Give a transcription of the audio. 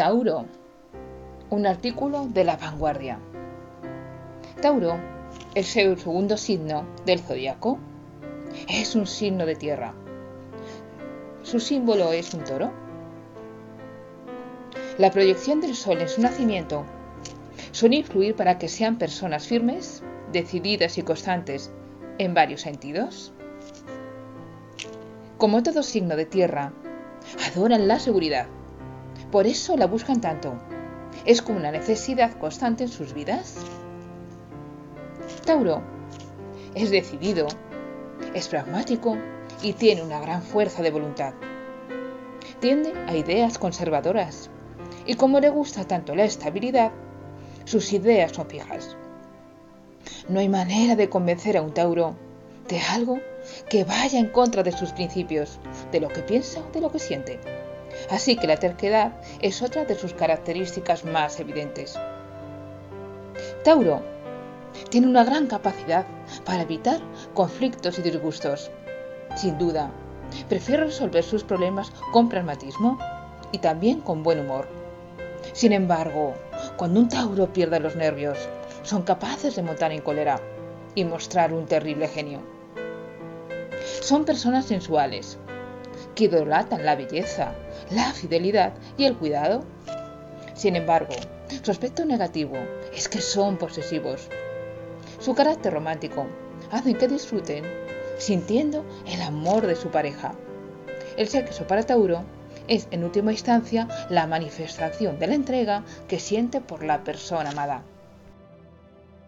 Tauro. Un artículo de la vanguardia. Tauro el segundo signo del zodiaco. Es un signo de tierra. Su símbolo es un toro. La proyección del sol en su nacimiento suele influir para que sean personas firmes, decididas y constantes en varios sentidos. Como todo signo de tierra, adoran la seguridad. Por eso la buscan tanto. Es como una necesidad constante en sus vidas. Tauro es decidido, es pragmático y tiene una gran fuerza de voluntad. Tiende a ideas conservadoras y como le gusta tanto la estabilidad, sus ideas son fijas. No hay manera de convencer a un Tauro de algo que vaya en contra de sus principios, de lo que piensa o de lo que siente. Así que la terquedad es otra de sus características más evidentes. Tauro tiene una gran capacidad para evitar conflictos y disgustos. Sin duda, prefiere resolver sus problemas con pragmatismo y también con buen humor. Sin embargo, cuando un Tauro pierde los nervios, son capaces de montar en cólera y mostrar un terrible genio. Son personas sensuales, que idolatan la belleza, la fidelidad y el cuidado. Sin embargo, su aspecto negativo es que son posesivos. Su carácter romántico hace que disfruten sintiendo el amor de su pareja. El sexo para Tauro es en última instancia la manifestación de la entrega que siente por la persona amada.